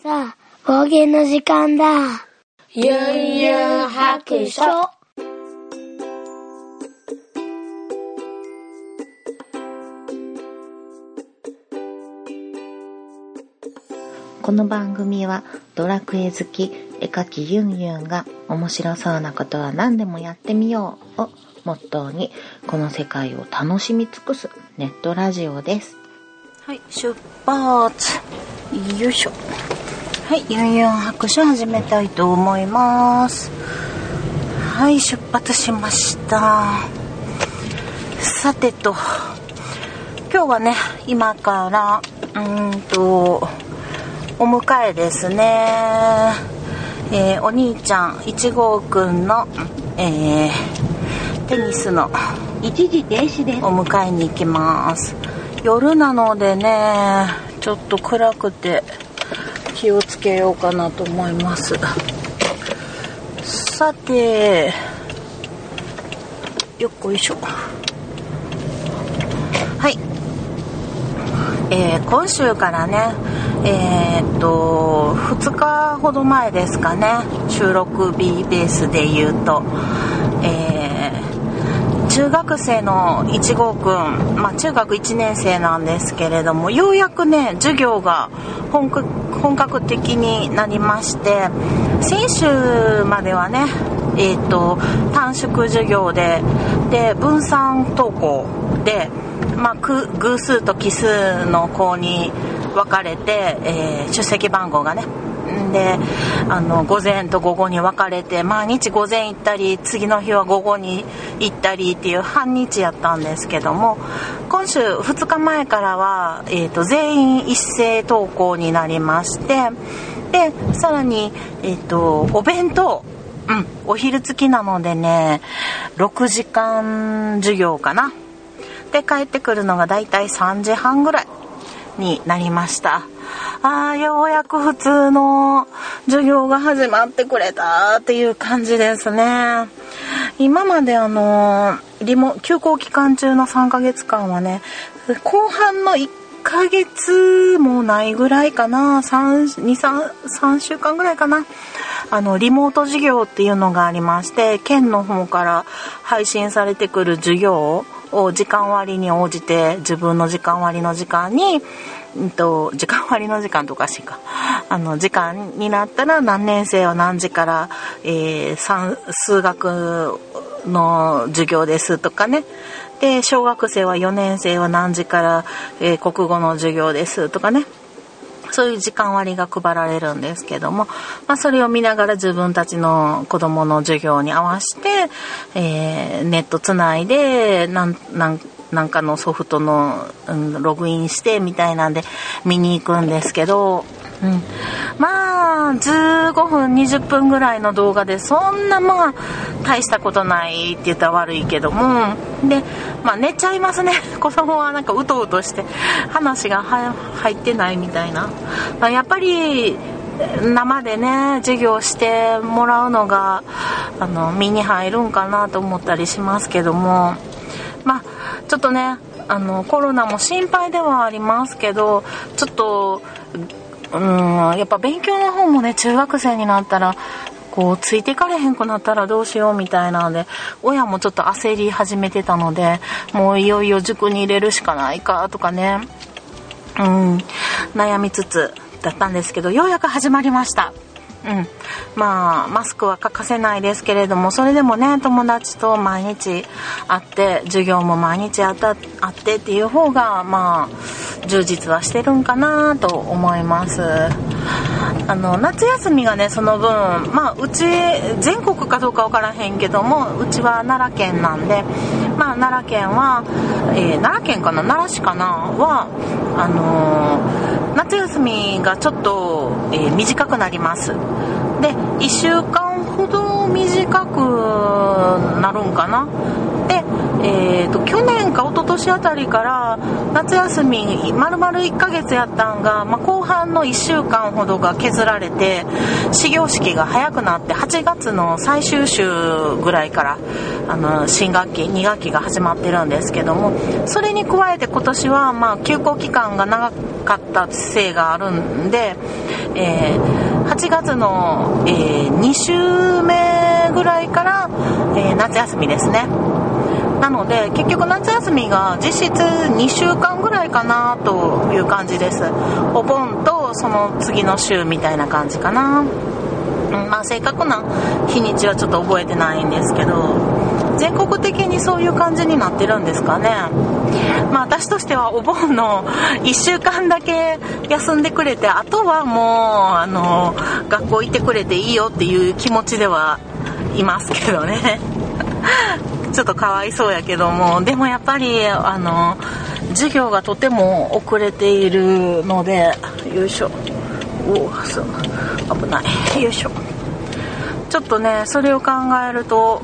さあ、方言の時間だ。ゆんゆん白書。この番組はドラクエ好き絵描きユンユンが面白そうなことは何でもやってみようをモットーにこの世界を楽しみ尽くすネットラジオです。はい、出発。よいしょ。はい、ユンユン白書始めたいと思います。はい、出発しました。さてと、今日はね、今から、うーんと、お迎えですね。えーお兄ちゃん、1号くんの、えーテニスの一時停止です。お迎えに行きます夜なのでねちょっと暗くて気をつけようかなと思います。さてよっこいしょ。はい。えー今週からねえーっと2日ほど前ですかね収録日ベースで言うと。えー中学生の1号くん、まあ、中学1年生なんですけれどもようやくね授業が本格本格的になりまして先週まではねえー、と短縮授業でで分散登校で、まあ、偶数と奇数の子に分かれて、えー出席番号がねであの午前と午後に分かれて毎日午前行ったり次の日は午後に行ったりっていう半日やったんですけども今週2日前からは、えー、と全員一斉登校になりましてでさらに、えー、とお弁当うんお昼付きなのでね6時間授業かな。で帰ってくるのがだいたい3時半ぐらい。になりました。あーようやく普通の授業が始まってくれたっていう感じですね。今まであのリモ休校期間中の3ヶ月間はね後半の1ヶ月もないぐらいかな。3週間ぐらいかな。あのリモート授業っていうのがありまして県の方から配信されてくる授業を時間割に応じて自分の時間割の時間に、うんと、時間割の時間とかしか。あの時間になったら何年生は何時から、えー算数学の授業ですとかね。で小学生は4年生は何時から、えー国語の授業ですとかね。そういう時間割が配られるんですけども、まあ、それを見ながら自分たちの子供の授業に合わせて、えーネットつないでなんなんなんかのソフトの、うん、ログインしてみたいなんで見に行くんですけど、うん、まあ15分20分ぐらいの動画でそんなまあ大したことないって言ったら悪いけども。で、まあ、寝ちゃいますね。子供はなんかうとうとして話が入ってないみたいな、まあ、やっぱり生でね授業してもらうのがあの身に入るんかなと思ったりしますけども。まあちょっとねあのコロナも心配ではありますけどちょっとうんやっぱ勉強の方もね中学生になったらこうついていかれへんくなったらどうしようみたいなので親もちょっと焦り始めてたのでもういよいよ塾に入れるしかないかとかねうん悩みつつだったんですけどようやく始まりました。うん、まあマスクは欠かせないですけれどもそれでもね友達と毎日会って授業も毎日あったあってっていう方がまあ充実はしてるんかなと思います。あの夏休みがねその分まあうち全国かどうか分からへんけどもうちは奈良県なんでまあ奈良県は、えー奈良県かな奈良市かなはあのー夏休みがちょっと、えー短くなります。で1週間ほど短くなるんかな。で、えーと、去年か一昨年あたりから夏休み丸々1ヶ月やったんが、まあ、後半の1週間ほどが削られて始業式が早くなって8月の最終週ぐらいからあの新学期2学期が始まってるんですけどもそれに加えて今年はまあ休校期間が長かったせいがあるんで、えー、8月の、えー、2週目ぐらいから、えー、夏休みですね。なので結局夏休みが実質2週間ぐらいかなという感じです。お盆とその次の週みたいな感じかな、うん、まあ正確な日にちはちょっと覚えてないんですけど。全国的にそういう感じになってるんですかね。まあ私としてはお盆の1週間だけ休んでくれてあとはもうあの学校行ってくれていいよっていう気持ちではいますけどね。ちょっとかわいそうやけども。でもやっぱりあの授業がとても遅れているのでよいしょ。おお危ない。よいしょ。ちょっとねそれを考えると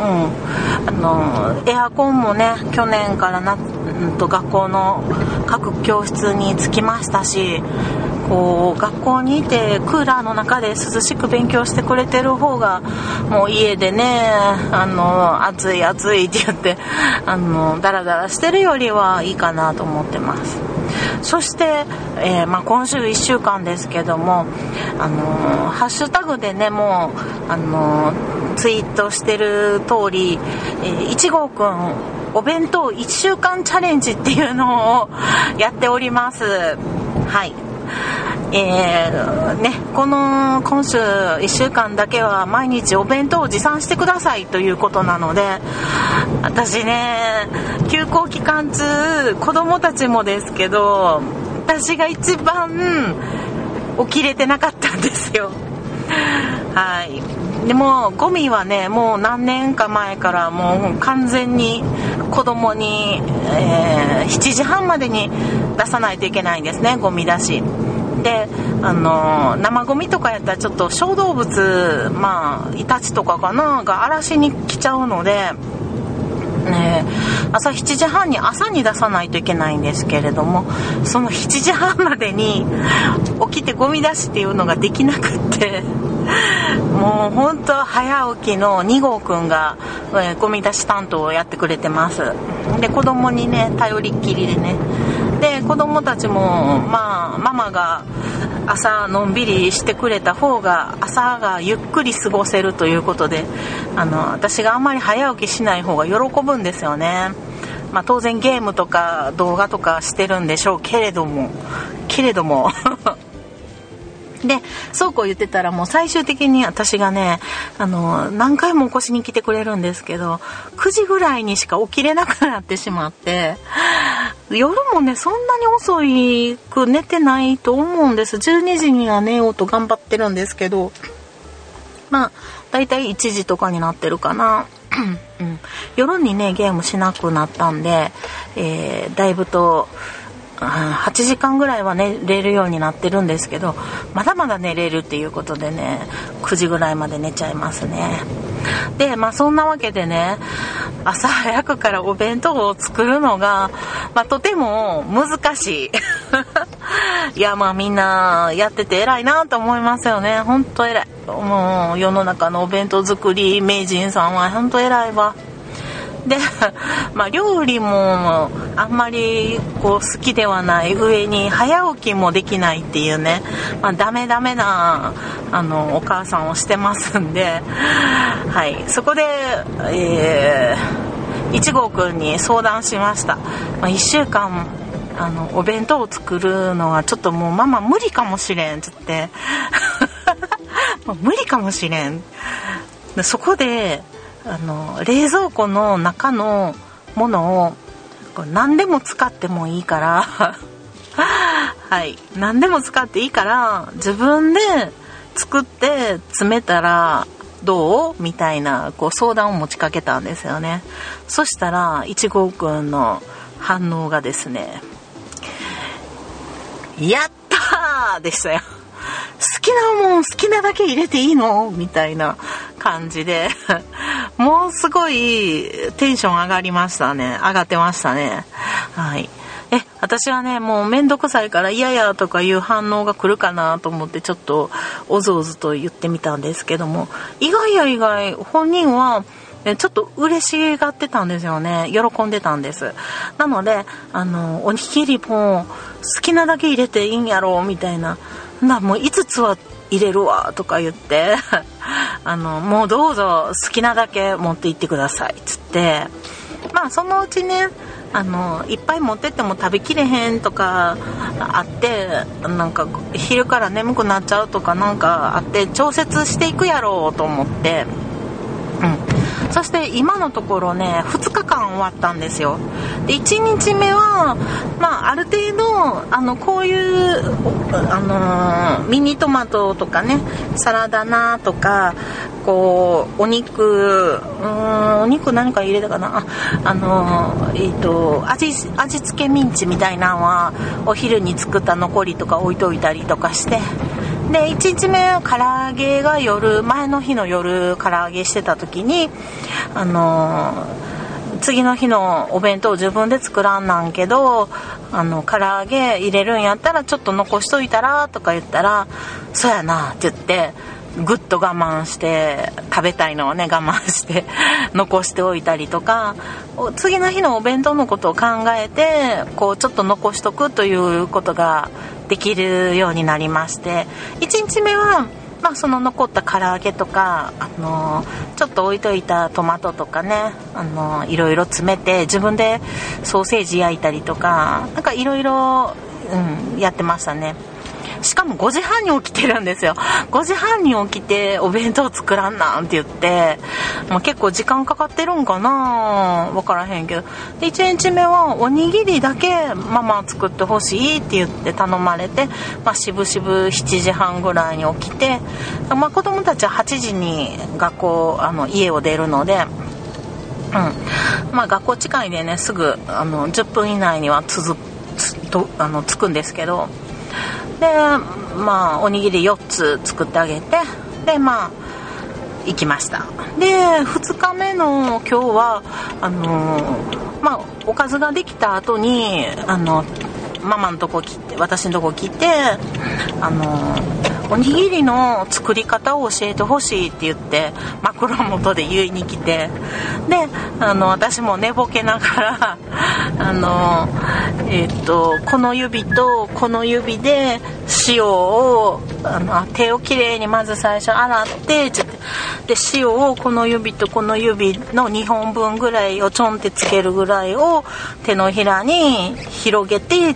あのエアコンもね去年からな、うんと学校の各教室に着きましたしこう学校にいてクーラーの中で涼しく勉強してくれてる方がもう家でねあの暑い暑いって言ってあのダラダラしてるよりはいいかなと思ってます。そして、えー、まあ、今週1週間ですけどもあのハッシュタグでねもうあのツイートしてる通り、え、1号くんお弁当1週間チャレンジっていうのをやっております。はい。えー、ね、この今週1週間だけは毎日お弁当を持参してくださいということなので私ね休校期間中子供たちもですけど私が一番起きれてなかったんですよ。はい。でもゴミはねもう何年か前からもう完全に子供に、えー、7時半までに出さないといけないんですねゴミ出し。であの生ゴミとかやったらちょっと小動物まあイタチとかかなが荒らしに来ちゃうのでね、朝7時半に朝に出さないといけないんですけれどもその7時半までに起きてゴミ出しっていうのができなくってもう本当早起きの2号くんが、えー、ゴミ出し担当をやってくれてます。で子供にね頼りっきりでねで子供たちもまあママが朝のんびりしてくれた方が朝がゆっくり過ごせるということであの私があんまり早起きしない方が喜ぶんですよね。まあ、当然ゲームとか動画とかしてるんでしょうけれどもけれども。でそうこう言ってたらもう最終的に私がねあの何回も起こしに来てくれるんですけど9時ぐらいにしか起きれなくなってしまって夜もねそんなに遅く寝てないと思うんです。12時には寝ようと頑張ってるんですけど。まあ大体1時とかになってるかな。うん、夜にねゲームしなくなったんで、えー、だいぶと8時間ぐらいは寝れるようになってるんですけどまだまだ寝れるっていうことでね9時ぐらいまで寝ちゃいますね。でまあそんなわけでね 朝早くからお弁当を作るのが、まあ、とても難しい。いやまあみんなやってて偉いなと思いますよね。ほんと偉い。もう世の中のお弁当作り名人さんはほんと偉いわ。で、まあ、料理もあんまりこう好きではない。上に早起きもできないっていうね、まあ、ダメダメなあのお母さんをしてますんで、はい、そこで、えー、1号くんに相談しました、まあ、1週間あのお弁当を作るのはちょっともうママ無理かもしれん。っつって無理かもしれん。そこであの冷蔵庫の中のものを何でも使ってもいいから はい。何でも使っていいから自分で作って詰めたらどう？みたいなこう相談を持ちかけたんですよね。そしたらいちごくんの反応がですね「やったー!」でしたよ。好きなもん好きなだけ入れていいの？みたいな感じで。もうすごいテンション上がりましたね。上がってましたね。はい。え私はねもう面倒くさいから嫌やとかいう反応が来るかなと思ってちょっとおずおずと言ってみたんですけども。意外や意外本人はちょっと嬉しがってたんですよね。喜んでたんです。なのであのおにぎりも好きなだけ入れていいんやろうみたいなだもう5つは入れるわとか言って あのもうどうぞ好きなだけ持って行ってくださいっつって。まあそのうちねあのいっぱい持ってっても食べきれへんとかあってなんか昼から眠くなっちゃうとかなんかあって調節していくやろうと思って。うん。そして今のところね2日間終わったんですよ。で1日目は、まあ、ある程度あのこういう、あのー、ミニトマトとかねサラダ菜とかこうお肉うんお肉何か入れたかな？あ、あのー、えっ、ー、と味味付けミンチみたいなのはお昼に作った残りとか置いといたりとかして。で1日目唐揚げが夜前の日の夜唐揚げしてた時にあのー、次の日のお弁当自分で作らんなんけどあの唐揚げ入れるんやったらちょっと残しといたらとか言ったら「そやな」って言ってぐっと我慢して食べたいのをね我慢して 残しておいたりとか次の日のお弁当のことを考えてこうちょっと残しとくということができるようになりまして1日目はまあ、その残った唐揚げとか、あのちょっと置いといたトマトとかね、あのいろいろ詰めて自分でソーセージ焼いたりとかなんかいろいろ、うん、やってましたね。しかも5時半に起きてるんですよ5時半に起きてお弁当作らんなんて言って、まあ、結構時間かかってるんかな分からへんけどで1日目はおにぎりだけママ作ってほしいって言って頼まれて、まあ、渋々7時半ぐらいに起きて、まあ、子供たちは8時に学校あの家を出るので。うんまあ、学校近いでねすぐあの10分以内には続とあの着くんですけどでまあおにぎり4つ作ってあげてでまあ行きました。で2日目の今日はあのまあおかずができた後にあのママのとこ来て私のとこ来てあのおにぎりの作り方を教えてほしいって言って枕元で言いに来て。であの私も寝ぼけながら あの、えー、っとこの指とこの指で塩をあの手をきれいにまず最初洗ってってで塩をこの指とこの指の2本分ぐらいをちょんってつけるぐらいを手のひらに広げて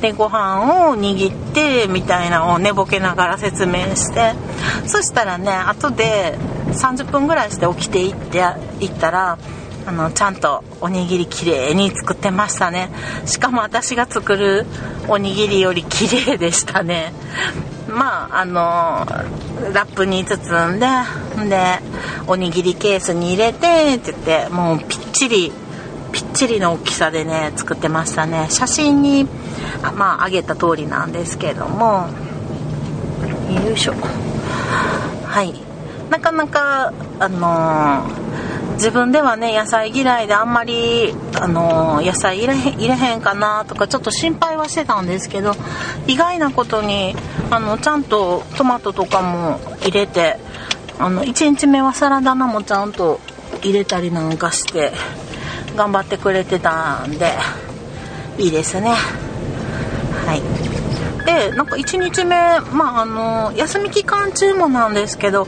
でご飯を握ってみたいなのを寝ぼけながら説明して。そしたらね後で30分ぐらいして起きていっていったらあのちゃんとおにぎりきれいに作ってましたね。しかも私が作るおにぎりより綺麗でしたね。まああのラップに包んででおにぎりケースに入れてって言ってもうぴっちりぴっちりの大きさでね作ってましたね。写真にまあ上げた通りなんですけども。よいしょ。はい。なかなかあのー自分ではね野菜嫌いであんまり、あの野菜入れ入れへんかなとかちょっと心配はしてたんですけど意外なことにあのちゃんとトマトとかも入れてあの1日目はサラダ菜もちゃんと入れたりなんかして頑張ってくれてたんでいいですね。はい。でなんか1日目まああの休み期間中もなんですけど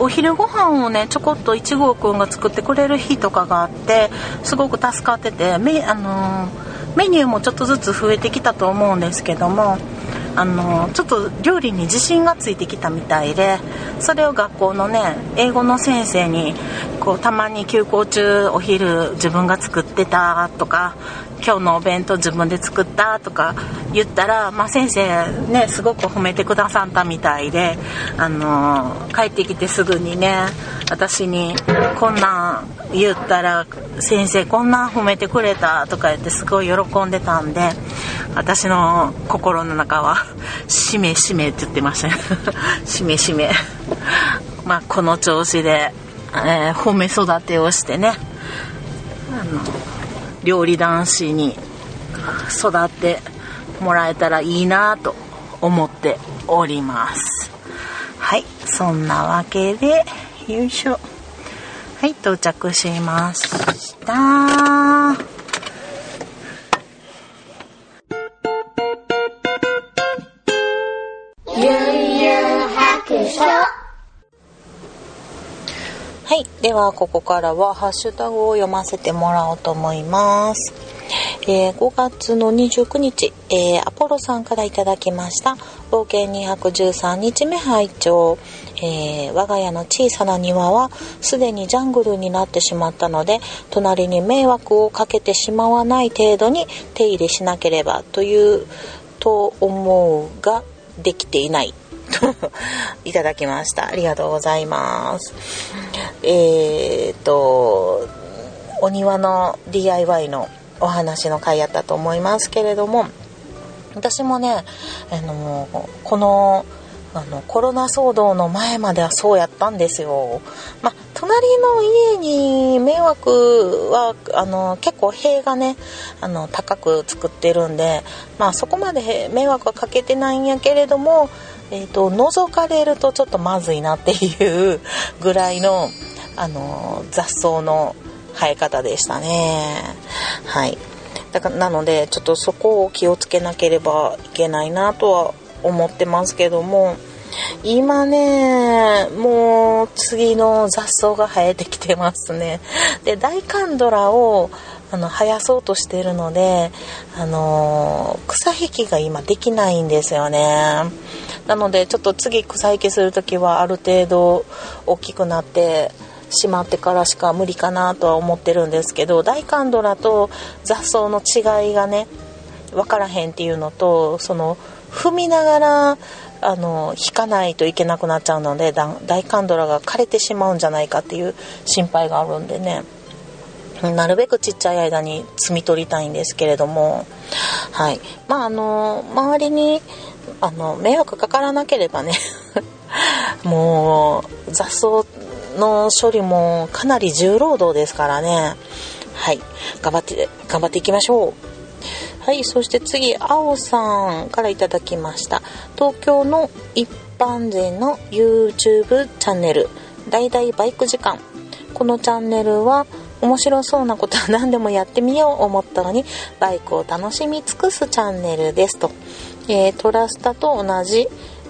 お昼ご飯をねちょこっと1号くんが作ってくれる日とかがあってすごく助かっててメ,、あのメニューもちょっとずつ増えてきたと思うんですけどもあのちょっと料理に自信がついてきたみたいでそれを学校のね英語の先生にこうたまに休校中お昼自分が作ってたとか今日のお弁当自分で作ったとか言ったら、まあ、先生ねすごく褒めてくださったみたいで、あのー、帰ってきてすぐにね私にこんなん言ったら先生こんなん褒めてくれたとか言ってすごい喜んでたんで私の心の中は「しめしめ」って言ってましたね しめしめ。まあこの調子で、えー、褒め育てをしてね。あの料理男子に育ってもらえたらいいなと思っております。はいそんなわけでよいしょ。はい到着しました。ゆんゆん白書はい。では、ここからはハッシュタグを読ませてもらおうと思います。えー、5月の29日、えー、アポロさんからいただきました。冒険213日目拝聴えー、我が家の小さな庭はすでにジャングルになってしまったので隣に迷惑をかけてしまわない程度に手入れしなければというと思うができていないいただきました。ありがとうございます。えー、っと、お庭の DIY のお話の回やったと思いますけれども、私もね、あの、この、あのコロナ騒動の前まではそうやったんですよ。まあ、隣の家に迷惑はあの結構塀がねあの高く作ってるんで、まあ、そこまで迷惑はかけてないんやけれどもえーと、覗かれるとちょっとまずいなっていうぐらいの、あの雑草の生え方でしたね。はいだからなのでちょっとそこを気をつけなければいけないなとは思ってますけども今ねもう次の雑草が生えてきてますねで大カンドラをあの生やそうとしてるのであの草引きが今できないんですよね。なのでちょっと次草引きする時はある程度大きくなってしまってからしか無理かなとは思ってるんですけど大カンドラと雑草の違いがね分からへんっていうのとその踏みながらあの引かないといけなくなっちゃうので大カンドラが枯れてしまうんじゃないかっていう心配があるんでね。なるべくちっちゃい間に摘み取りたいんですけれども。はい。まああの周りにあの迷惑かからなければね。もう雑草の処理もかなり重労働ですからね。はい。頑張って頑張っていきましょう。はい。そして次青さんからいただきました。東京の一般人の YouTube チャンネル「だいだいバイク時間」このチャンネルは面白そうなことは何でもやってみよう思ったのにバイクを楽しみ尽くすチャンネルですとえー、トラスタと同じ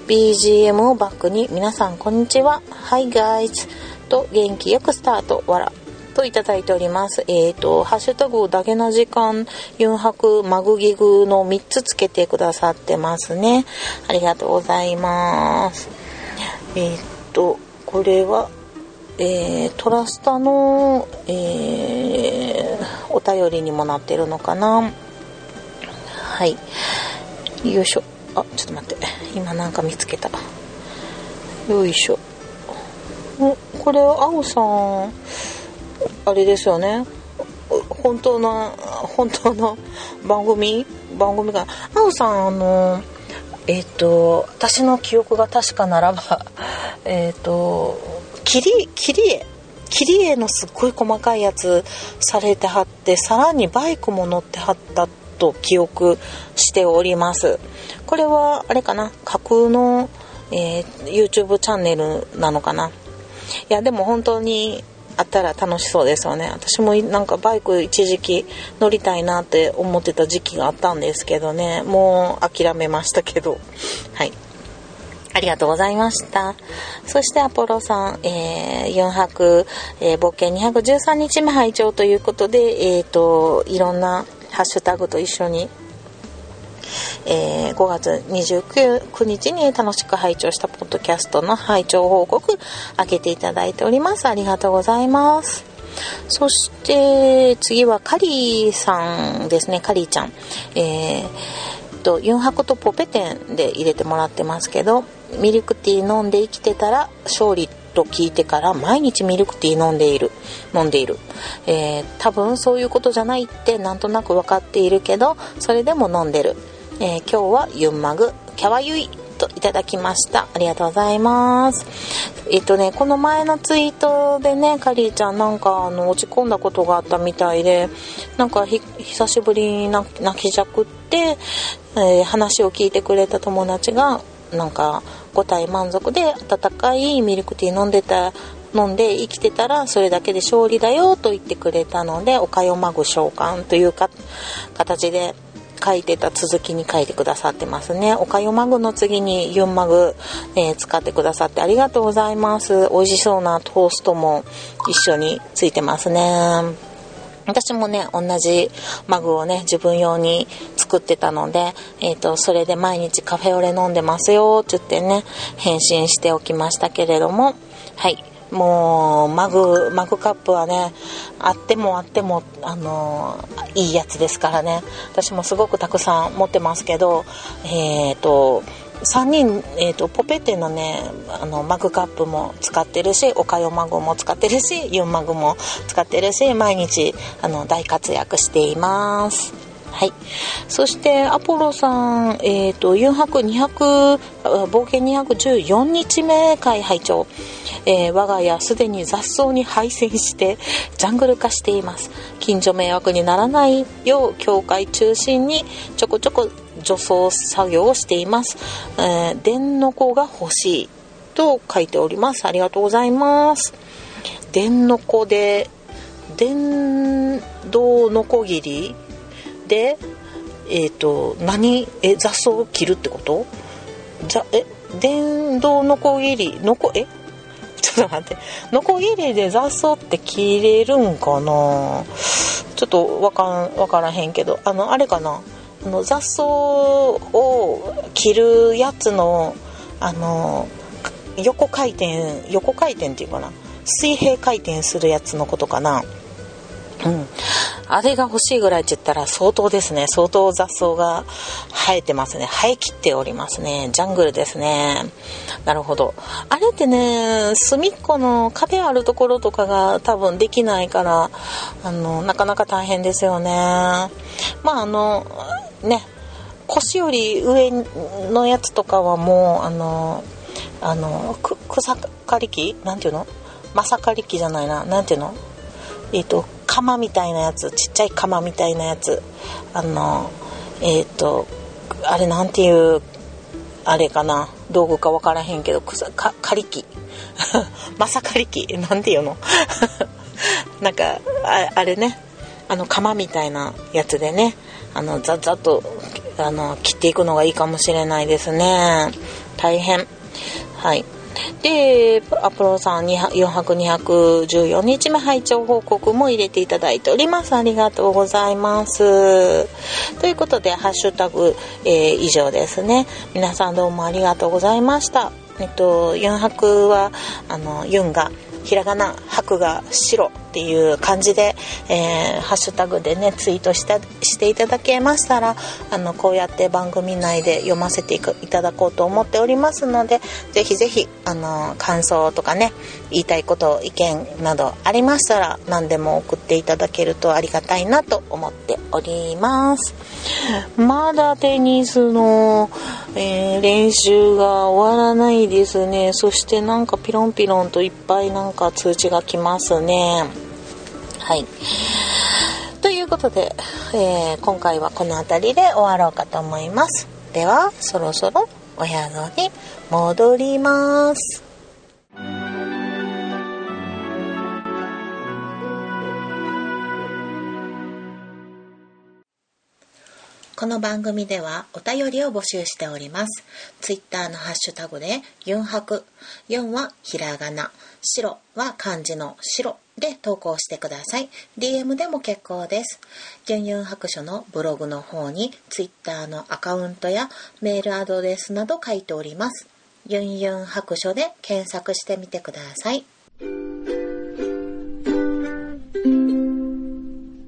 BGM をバックに皆さんこんにちは Hi guys と元気よくスタートわらといただいております。えっ、ー、と、ハッシュタグだけな時間、ユンハク、マグギグの3つつけてくださってますね。ありがとうございます。えっ、ー、と、これは、えー、トラスタの、えー、お便りにもなってるのかな。はい。よいしょ。あちょっと待って。今なんか見つけた。よいしょ。これは青さんあれですよね。本当の本当の番組？番組が青さんあのえっ、ー、と私の記憶が確かならばえっ、ー、と切り切り絵切り絵のすっごい細かいやつされてはってさらにバイクも乗ってはったと記憶しております。これは、あれかな、架空の、えー、YouTube チャンネルなのかな？いや、でも本当にあったら楽しそうですよね。私もなんかバイク一時期乗りたいなって思ってた時期があったんですけどね、もう諦めましたけど。はい。ありがとうございました。そしてアポロさん、えー、4泊、えー、冒険213日目拝聴ということで、えっ、ー、と、いろんなハッシュタグと一緒に、えー、5月29日に楽しく拝聴したポッドキャストの拝聴報告開けていただいております。ありがとうございます。そして次はカリーさんですねカリーちゃんえー、とユンハクとポペテンで入れてもらってますけどミルクティー飲んで生きてたら勝利と聞いてから毎日ミルクティー飲んでいる飲んでいる、えー、多分そういうことじゃないってなんとなく分かっているけどそれでも飲んでる、えー、今日はユンマグキャワユイといただきました。ありがとうございます。えっとねこの前のツイートでねカリーちゃんなんかあの落ち込んだことがあったみたいでなんか久しぶりに泣きじゃくって、えー、話を聞いてくれた友達がなんか五体満足で温かいミルクティー飲んでた飲んで生きてたらそれだけで勝利だよと言ってくれたのでおかよまぐ召喚というか形で書いてた続きに書いてくださってますね。おかよマグの次にユンマグ、えー、使ってくださってありがとうございます。美味しそうなトーストも一緒についてますね。私もね、同じマグをね、自分用に作ってたので、えっ、ー、と、それで毎日カフェオレ飲んでますよ、って言ってね、返信しておきましたけれども、はい。もう、マグ、マグカップはね、あってもあっても、あのー、いいやつですからね。私もすごくたくさん持ってますけど、えっ、ー、と、3人、えーと、ポペテのねあのマグカップも使ってるしおかよマグも使ってるしユンマグも使ってるし毎日あの大活躍しています。はい。そして、アポロさん、えっ、ー、と、4泊200、冒険214日目会拝聴えー、我が家すでに雑草に配線してジャングル化しています近所迷惑にならないよう教会中心にちょこちょこ除草作業をしています、えー、電の子が欲しいと書いております。ありがとうございます。電の子で電動のこぎりでえっ、ー、と何え雑草を切るってこと？じゃえ電動のこぎりのこえ？ちょっと待って。のこぎりで雑草って切れるんかな？ちょっとわかんわからへんけど。あのあれかな？あの雑草を切るやつのあの横回転横回転っていうかな。水平回転するやつのことかな。うん。あれが欲しいぐらいって言ったら相当ですね。相当雑草が生えてますね。生えきっておりますね。ジャングルですね。なるほど。あれってね隅っこの壁あるところとかが多分できないからあのなかなか大変ですよね。まああのね。腰より上のやつとかはもうあのあの草刈り機？なんていうの？まさかり機じゃないな。なんていうの？えっ、ー、と釜みたいなやつ。ちっちゃい釜みたいなやつ。あのえっ、ー、とあれなんていうあれかな？道具か分からへんけど草か刈り機。まさかり機。なんていうの？なんかああれね。あの釜みたいなやつでね。あのザザとあの切っていくのがいいかもしれないですね。大変。はい。でアポロさん4泊214日目拝聴報告も入れていただいております。ありがとうございます。ということでハッシュタグ、えー、以上ですね。皆さんどうもありがとうございました。えっと4泊はあのユンがひらがな白が白。っていう感じで、えー、ハッシュタグでねツイートしたしていただけましたらあのこうやって番組内で読ませていただこうと思っておりますのでぜひぜひあの感想とかね言いたいこと意見などありましたら何でも送っていただけるとありがたいなと思っております。まだテニスの、えー、練習が終わらないですね。そしてなんかピロンピロンといっぱいなんか通知が来ますね。はい。ということで、えー、今回はこの辺りで終わろうかと思います。ではそろそろお宿に戻ります。この番組ではお便りを募集しております。ツイッターのハッシュタグでユンハク、4はひらがな、白は漢字の白。で投稿してください。DM でも結構です。ユンユン白書のブログの方に Twitter のアカウントやメールアドレスなど書いております。ユンユン白書で検索してみてください。